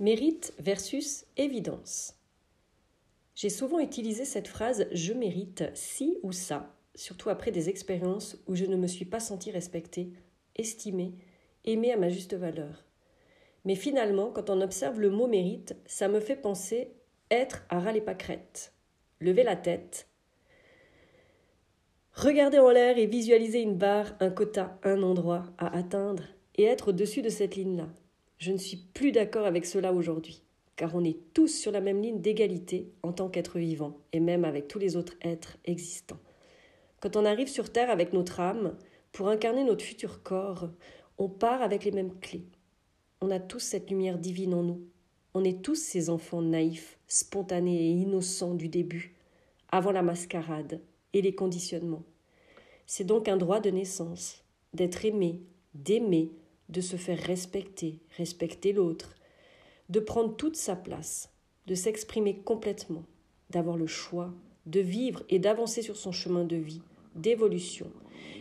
Mérite versus évidence. J'ai souvent utilisé cette phrase je mérite ci ou ça, surtout après des expériences où je ne me suis pas sentie respectée, estimée, aimée à ma juste valeur. Mais finalement, quand on observe le mot mérite, ça me fait penser être à ras les pâquerettes, lever la tête, regarder en l'air et visualiser une barre, un quota, un endroit à atteindre et être au-dessus de cette ligne-là. Je ne suis plus d'accord avec cela aujourd'hui, car on est tous sur la même ligne d'égalité en tant qu'être vivant, et même avec tous les autres êtres existants. Quand on arrive sur Terre avec notre âme, pour incarner notre futur corps, on part avec les mêmes clés. On a tous cette lumière divine en nous. On est tous ces enfants naïfs, spontanés et innocents du début, avant la mascarade et les conditionnements. C'est donc un droit de naissance, d'être aimé, d'aimer, de se faire respecter, respecter l'autre, de prendre toute sa place, de s'exprimer complètement, d'avoir le choix, de vivre et d'avancer sur son chemin de vie, d'évolution.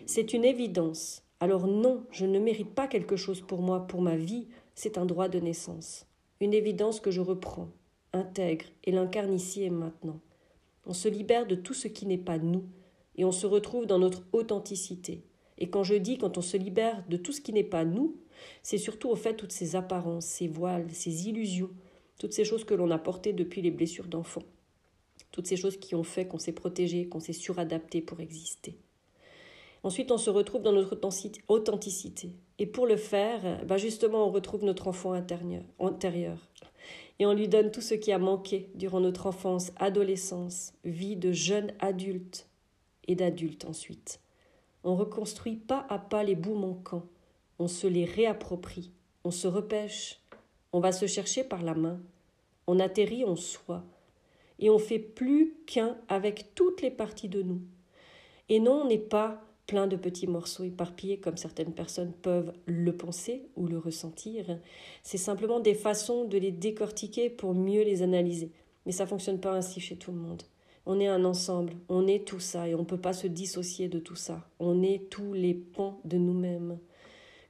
C'est une évidence. Alors non, je ne mérite pas quelque chose pour moi, pour ma vie, c'est un droit de naissance. Une évidence que je reprends, intègre et l'incarne ici et maintenant. On se libère de tout ce qui n'est pas nous et on se retrouve dans notre authenticité. Et quand je dis quand on se libère de tout ce qui n'est pas nous, c'est surtout au fait toutes ces apparences, ces voiles, ces illusions, toutes ces choses que l'on a portées depuis les blessures d'enfant, toutes ces choses qui ont fait qu'on s'est protégé, qu'on s'est suradapté pour exister. Ensuite, on se retrouve dans notre authenticité. Et pour le faire, bah justement, on retrouve notre enfant intérieur. Et on lui donne tout ce qui a manqué durant notre enfance, adolescence, vie de jeune adulte et d'adulte ensuite. On reconstruit pas à pas les bouts manquants, on se les réapproprie, on se repêche, on va se chercher par la main, on atterrit en soi, et on fait plus qu'un avec toutes les parties de nous. Et non, on n'est pas plein de petits morceaux éparpillés comme certaines personnes peuvent le penser ou le ressentir. C'est simplement des façons de les décortiquer pour mieux les analyser. Mais ça fonctionne pas ainsi chez tout le monde. On est un ensemble, on est tout ça et on ne peut pas se dissocier de tout ça. On est tous les pans de nous-mêmes,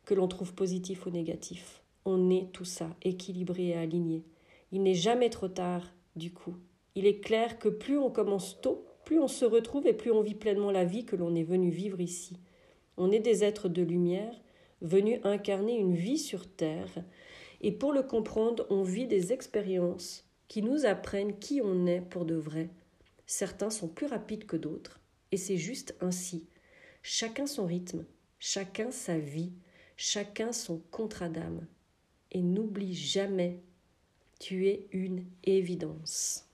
que l'on trouve positifs ou négatifs. On est tout ça, équilibré et aligné. Il n'est jamais trop tard, du coup. Il est clair que plus on commence tôt, plus on se retrouve et plus on vit pleinement la vie que l'on est venu vivre ici. On est des êtres de lumière, venus incarner une vie sur Terre, et pour le comprendre, on vit des expériences qui nous apprennent qui on est pour de vrai. Certains sont plus rapides que d'autres, et c'est juste ainsi. Chacun son rythme, chacun sa vie, chacun son contrat d'âme. Et n'oublie jamais, tu es une évidence.